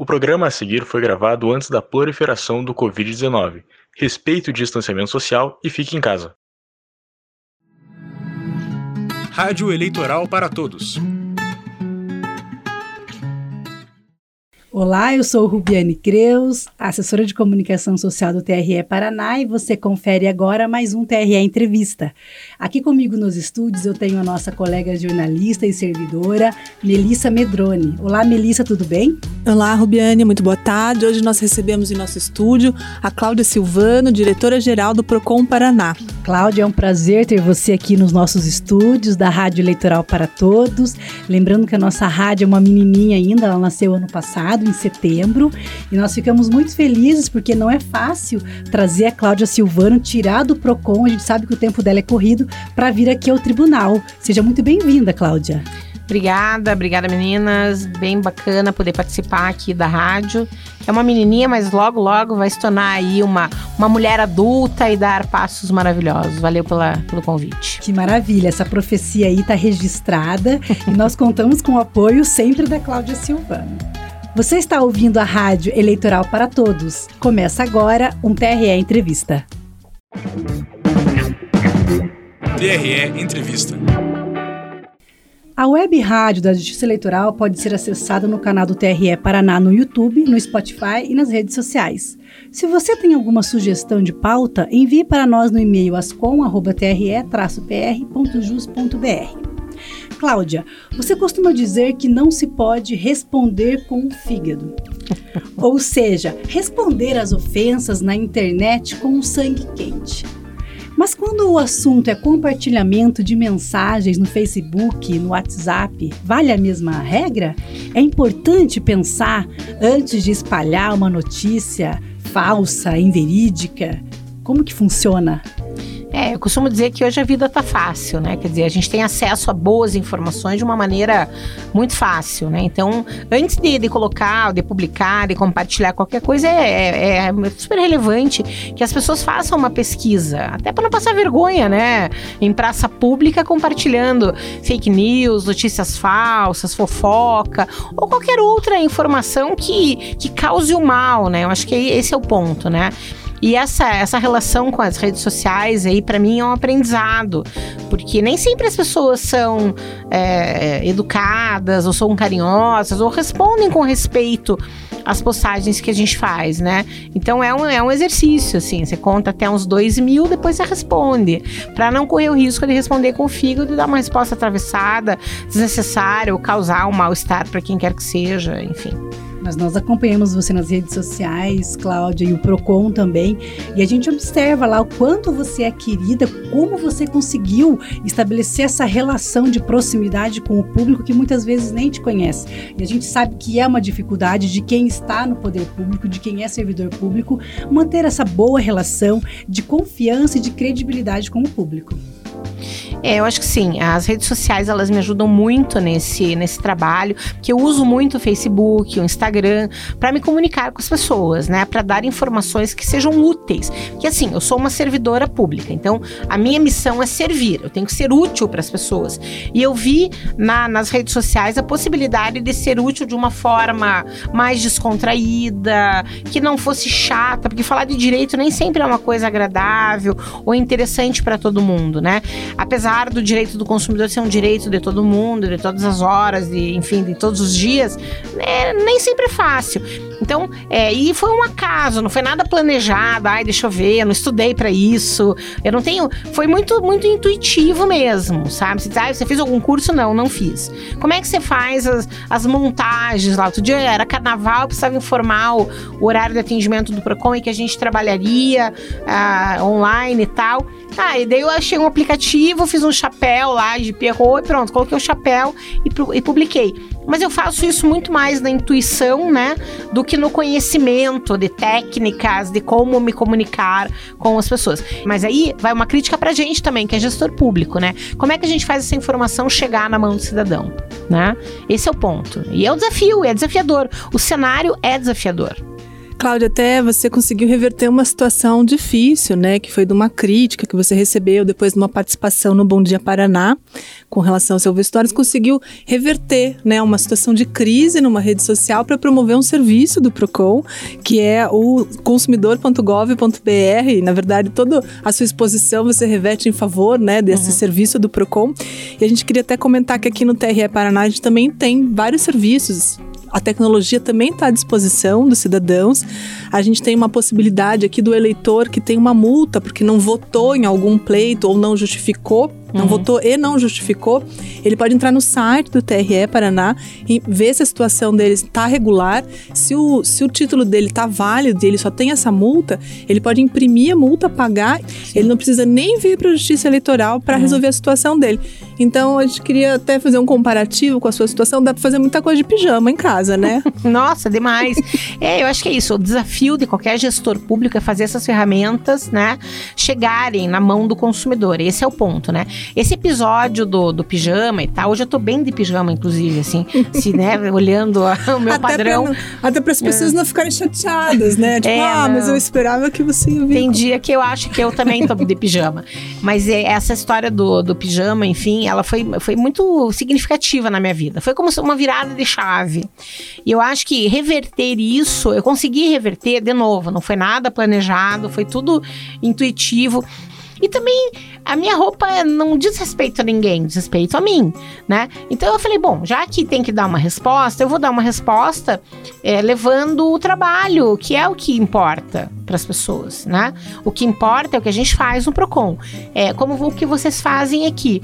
O programa a seguir foi gravado antes da proliferação do Covid-19. Respeite o distanciamento social e fique em casa. Rádio Eleitoral para Todos. Olá, eu sou Rubiane Creus, assessora de comunicação social do TRE Paraná e você confere agora mais um TRE Entrevista. Aqui comigo nos estúdios eu tenho a nossa colega jornalista e servidora, Melissa Medrone. Olá, Melissa, tudo bem? Olá, Rubiane, muito boa tarde. Hoje nós recebemos em nosso estúdio a Cláudia Silvano, diretora-geral do Procon Paraná. Cláudia, é um prazer ter você aqui nos nossos estúdios da Rádio Eleitoral para Todos. Lembrando que a nossa rádio é uma menininha ainda, ela nasceu ano passado, em setembro, e nós ficamos muito felizes porque não é fácil trazer a Cláudia Silvano, tirar do Procon, a gente sabe que o tempo dela é corrido, para vir aqui ao tribunal. Seja muito bem-vinda, Cláudia. Obrigada, obrigada meninas. Bem bacana poder participar aqui da rádio. É uma menininha, mas logo, logo vai se tornar aí uma, uma mulher adulta e dar passos maravilhosos. Valeu pela, pelo convite. Que maravilha, essa profecia aí está registrada e nós contamos com o apoio sempre da Cláudia Silvano. Você está ouvindo a Rádio Eleitoral para Todos. Começa agora um TRE Entrevista. TRE Entrevista. A web rádio da Justiça Eleitoral pode ser acessada no canal do TRE Paraná no YouTube, no Spotify e nas redes sociais. Se você tem alguma sugestão de pauta, envie para nós no e-mail ascom.tre-pr.jus.br. Cláudia, você costuma dizer que não se pode responder com o fígado. Ou seja, responder às ofensas na internet com o sangue quente. Mas quando o assunto é compartilhamento de mensagens no Facebook, no WhatsApp, vale a mesma regra? É importante pensar antes de espalhar uma notícia falsa, inverídica? Como que funciona? É, eu costumo dizer que hoje a vida tá fácil, né? Quer dizer, a gente tem acesso a boas informações de uma maneira muito fácil, né? Então, antes de, de colocar, de publicar, de compartilhar qualquer coisa, é, é, é super relevante que as pessoas façam uma pesquisa, até para não passar vergonha, né? Em praça pública, compartilhando fake news, notícias falsas, fofoca, ou qualquer outra informação que, que cause o mal, né? Eu acho que esse é o ponto, né? E essa, essa relação com as redes sociais aí, para mim, é um aprendizado. Porque nem sempre as pessoas são é, educadas, ou são carinhosas, ou respondem com respeito às postagens que a gente faz, né? Então é um, é um exercício, assim. Você conta até uns dois mil, depois você responde. para não correr o risco de responder com o fígado e dar uma resposta atravessada, desnecessária, ou causar um mal-estar para quem quer que seja, enfim. Mas nós acompanhamos você nas redes sociais, Cláudia, e o Procon também, e a gente observa lá o quanto você é querida, como você conseguiu estabelecer essa relação de proximidade com o público que muitas vezes nem te conhece. E a gente sabe que é uma dificuldade de quem está no poder público, de quem é servidor público, manter essa boa relação de confiança e de credibilidade com o público. É, eu acho que sim. As redes sociais elas me ajudam muito nesse, nesse trabalho, que eu uso muito o Facebook, o Instagram, para me comunicar com as pessoas, né? Para dar informações que sejam úteis. Que assim, eu sou uma servidora pública, então a minha missão é servir. Eu tenho que ser útil para as pessoas. E eu vi na, nas redes sociais a possibilidade de ser útil de uma forma mais descontraída, que não fosse chata, porque falar de direito nem sempre é uma coisa agradável ou interessante para todo mundo, né? Apesar apesar do direito do consumidor ser um direito de todo mundo, de todas as horas, de, enfim, de todos os dias, né, nem sempre é fácil. Então, é, e foi um acaso, não foi nada planejado. Ai, deixa eu ver, eu não estudei para isso. Eu não tenho. Foi muito, muito intuitivo mesmo, sabe? Você diz, ah, você fez algum curso? Não, não fiz. Como é que você faz as, as montagens lá? Outro dia era carnaval, precisava informar o, o horário de atendimento do PROCON e que a gente trabalharia uh, online e tal. Ah, e daí eu achei um aplicativo, fiz um chapéu lá de perro e pronto, coloquei o chapéu e, e publiquei. Mas eu faço isso muito mais na intuição, né? Do que no conhecimento de técnicas, de como me comunicar com as pessoas. Mas aí vai uma crítica pra gente também, que é gestor público, né? Como é que a gente faz essa informação chegar na mão do cidadão, né? Esse é o ponto. E é o desafio, é desafiador. O cenário é desafiador. Cláudia, até você conseguiu reverter uma situação difícil, né? Que foi de uma crítica que você recebeu depois de uma participação no Bom Dia Paraná com relação ao seu vestuário, você conseguiu reverter, né? Uma situação de crise numa rede social para promover um serviço do Procon, que é o consumidor.gov.br. Na verdade, toda a sua exposição você reverte em favor, né? Desse uhum. serviço do Procon. E a gente queria até comentar que aqui no TRE Paraná a gente também tem vários serviços a tecnologia também está à disposição dos cidadãos. A gente tem uma possibilidade aqui do eleitor que tem uma multa porque não votou em algum pleito ou não justificou não uhum. votou e não justificou, ele pode entrar no site do TRE Paraná e ver se a situação dele está regular. Se o, se o título dele está válido e ele só tem essa multa, ele pode imprimir a multa, pagar, Sim. ele não precisa nem vir para a Justiça Eleitoral para uhum. resolver a situação dele. Então a gente queria até fazer um comparativo com a sua situação. Dá para fazer muita coisa de pijama em casa, né? Nossa, demais. é, eu acho que é isso. O desafio de qualquer gestor público é fazer essas ferramentas, né, chegarem na mão do consumidor. Esse é o ponto, né? Esse episódio do, do pijama e tal, hoje eu tô bem de pijama, inclusive, assim, se, né, olhando o meu até padrão. Pra, até para as pessoas é. não ficarem chateadas, né? Tipo, é, ah, não. mas eu esperava que você ia vir. Tem dia que eu acho que eu também tô de pijama. Mas é, essa história do, do pijama, enfim, ela foi, foi muito significativa na minha vida. Foi como uma virada de chave. E eu acho que reverter isso, eu consegui reverter de novo, não foi nada planejado, foi tudo intuitivo. E também a minha roupa não diz respeito a ninguém, diz respeito a mim, né? Então eu falei, bom, já que tem que dar uma resposta, eu vou dar uma resposta é, levando o trabalho, que é o que importa para as pessoas, né? O que importa é o que a gente faz no Procon, é como o que vocês fazem aqui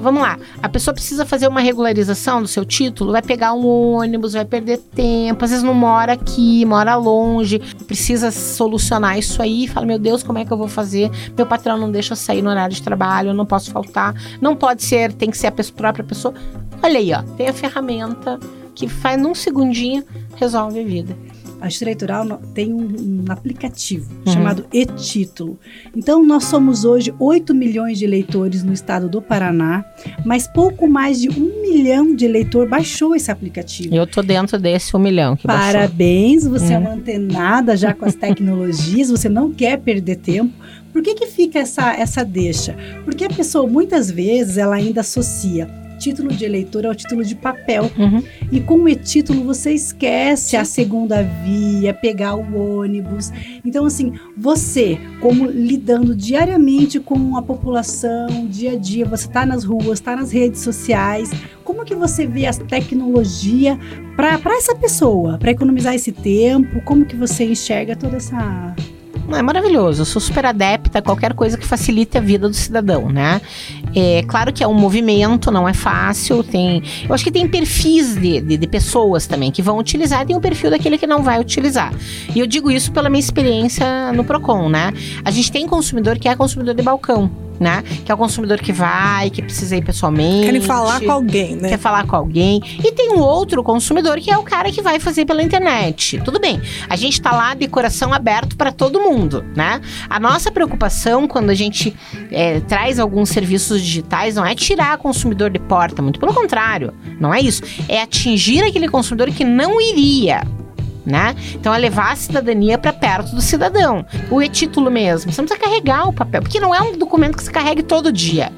vamos lá, a pessoa precisa fazer uma regularização do seu título, vai pegar um ônibus, vai perder tempo, às vezes não mora aqui, mora longe, precisa solucionar isso aí, fala, meu Deus, como é que eu vou fazer? Meu patrão não deixa eu sair no horário de trabalho, eu não posso faltar, não pode ser, tem que ser a própria pessoa. Olha aí, ó, tem a ferramenta que faz num segundinho, resolve a vida a Justiça Eleitoral tem um, um aplicativo uhum. chamado e-título. Então, nós somos hoje 8 milhões de eleitores no estado do Paraná, mas pouco mais de um milhão de eleitor baixou esse aplicativo. Eu tô dentro desse um milhão que Parabéns, baixou. você é uhum. é uma antenada já com as tecnologias, você não quer perder tempo. Por que, que fica essa, essa deixa? Porque a pessoa, muitas vezes, ela ainda associa título de eleitor é o título de papel. Uhum. E com o e-título você esquece a segunda via, pegar o ônibus. Então, assim, você, como lidando diariamente com a população, dia a dia, você está nas ruas, está nas redes sociais, como que você vê a tecnologia para essa pessoa, para economizar esse tempo? Como que você enxerga toda essa é maravilhoso. Eu sou super adepta a qualquer coisa que facilite a vida do cidadão, né? É claro que é um movimento, não é fácil. Tem, eu acho que tem perfis de, de, de pessoas também que vão utilizar e tem o perfil daquele que não vai utilizar. E eu digo isso pela minha experiência no Procon, né? A gente tem consumidor que é consumidor de balcão né? Que é o consumidor que vai, que precisa ir pessoalmente. Querem falar com alguém, né? Quer falar com alguém. E tem um outro consumidor que é o cara que vai fazer pela internet. Tudo bem, a gente tá lá de coração aberto para todo mundo, né? A nossa preocupação quando a gente é, traz alguns serviços digitais não é tirar consumidor de porta, muito pelo contrário, não é isso. É atingir aquele consumidor que não iria né? Então é levar a cidadania para perto do cidadão. O e-título mesmo, você não precisa carregar o papel, porque não é um documento que se carregue todo dia.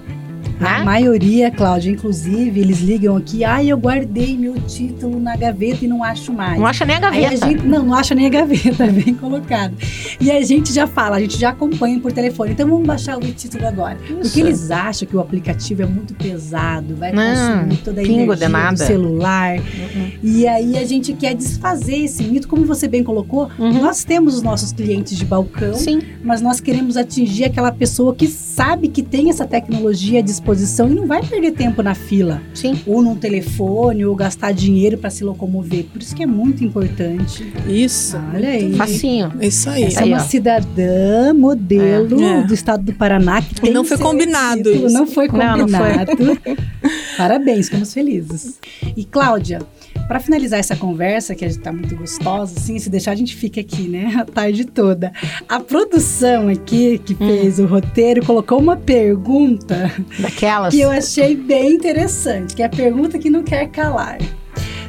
Né? A maioria, Cláudia, inclusive, eles ligam aqui, ai, ah, eu guardei meu título na gaveta e não acho mais. Não acha nem a gaveta. A gente, não, não acha nem a gaveta, bem colocado. E a gente já fala, a gente já acompanha por telefone. Então vamos baixar o título agora. Isso. Porque eles acham que o aplicativo é muito pesado, vai não, consumir toda a energia do celular. Uhum. E aí a gente quer desfazer esse mito, como você bem colocou, uhum. nós temos os nossos clientes de balcão, Sim. mas nós queremos atingir aquela pessoa que sabe que tem essa tecnologia disponível disposição e não vai perder tempo na fila. Sim. Ou num telefone, ou gastar dinheiro para se locomover. Por isso que é muito importante. Isso. Olha aí. Facinho. Isso aí. Essa é uma cidadã modelo é. do estado do Paraná que tem Não foi combinado título. Não foi combinado. Não, não foi. Parabéns, ficamos felizes. E Cláudia, para finalizar essa conversa, que está muito gostosa, assim, se deixar a gente fica aqui, né, a tarde toda. A produção aqui, que hum. fez hum. o roteiro, colocou uma pergunta daquelas que eu achei bem interessante, que é a pergunta que não quer calar.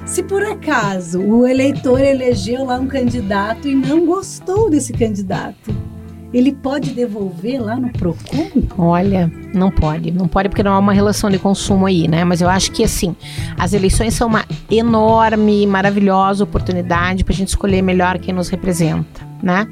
Se por acaso o eleitor elegeu lá um candidato e não gostou desse candidato, ele pode devolver lá no Procon? Olha, não pode. Não pode porque não há uma relação de consumo aí, né? Mas eu acho que, assim, as eleições são uma enorme, maravilhosa oportunidade para a gente escolher melhor quem nos representa né?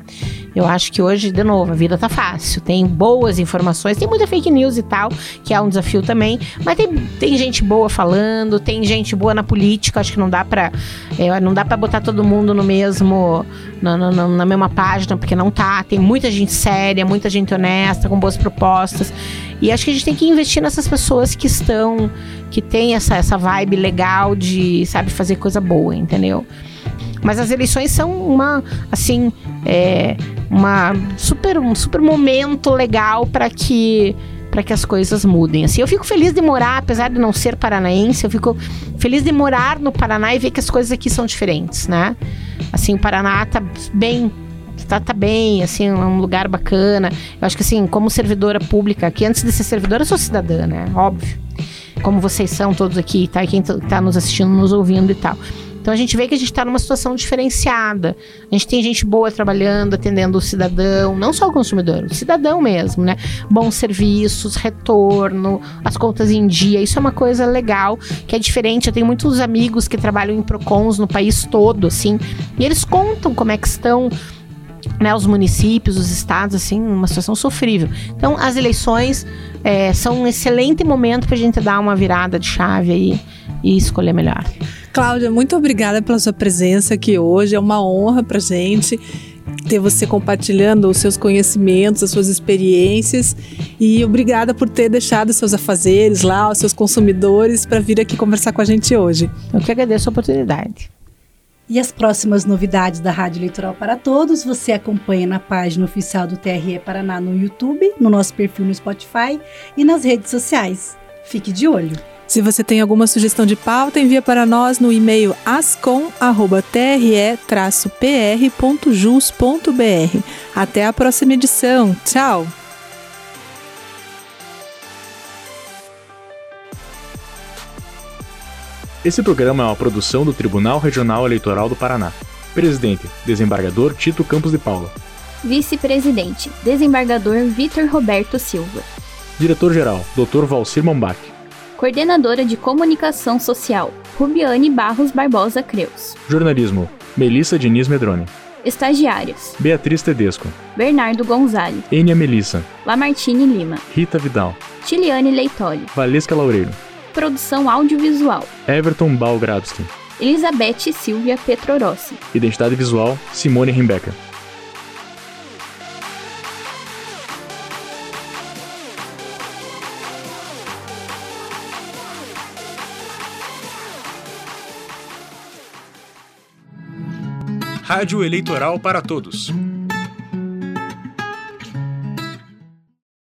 Eu acho que hoje, de novo, a vida tá fácil. Tem boas informações, tem muita fake news e tal, que é um desafio também. Mas tem, tem gente boa falando, tem gente boa na política. Acho que não dá pra, é, não dá para botar todo mundo no mesmo, na, na, na, mesma página, porque não tá. Tem muita gente séria, muita gente honesta, com boas propostas. E acho que a gente tem que investir nessas pessoas que estão, que tem essa, essa vibe legal de, sabe, fazer coisa boa, entendeu? Mas as eleições são uma, assim, é, uma super, um super momento legal para que para que as coisas mudem. Assim, eu fico feliz de morar, apesar de não ser paranaense, eu fico feliz de morar no Paraná e ver que as coisas aqui são diferentes, né? Assim, o Paraná tá bem tá, tá bem, assim, é um lugar bacana. Eu acho que assim, como servidora pública, que antes de ser servidora, eu sou cidadã, né? Óbvio. Como vocês são todos aqui, tá? E quem tá nos assistindo, nos ouvindo e tal. Então a gente vê que a gente está numa situação diferenciada. A gente tem gente boa trabalhando, atendendo o cidadão, não só o consumidor, o cidadão mesmo, né? Bons serviços, retorno, as contas em dia. Isso é uma coisa legal, que é diferente. Eu tenho muitos amigos que trabalham em PROCONs no país todo, assim, e eles contam como é que estão né, os municípios, os estados, assim, uma situação sofrível. Então, as eleições é, são um excelente momento para a gente dar uma virada de chave aí e escolher melhor. Cláudia, muito obrigada pela sua presença aqui hoje. É uma honra para gente ter você compartilhando os seus conhecimentos, as suas experiências e obrigada por ter deixado seus afazeres lá, os seus consumidores para vir aqui conversar com a gente hoje. Eu que agradeço a oportunidade. E as próximas novidades da Rádio Eleitoral para Todos você acompanha na página oficial do TRE Paraná no YouTube, no nosso perfil no Spotify e nas redes sociais. Fique de olho! Se você tem alguma sugestão de pauta, envia para nós no e-mail ascom@tre-pr.jus.br. Até a próxima edição. Tchau. Esse programa é uma produção do Tribunal Regional Eleitoral do Paraná. Presidente, desembargador Tito Campos de Paula. Vice-presidente, desembargador Vitor Roberto Silva. Diretor-geral, Dr. Valcir Mombach. Coordenadora de Comunicação Social, Rubiane Barros Barbosa Creus. Jornalismo, Melissa Diniz Medrone. Estagiários: Beatriz Tedesco, Bernardo Gonzalez, Enia Melissa, Lamartine Lima, Rita Vidal, Tiliane Leitoli. Valesca Laureiro, Produção audiovisual: Everton Balgrabski. Elizabeth Silvia Petrorossi. Identidade visual, Simone Rimbecker. Rádio Eleitoral para Todos.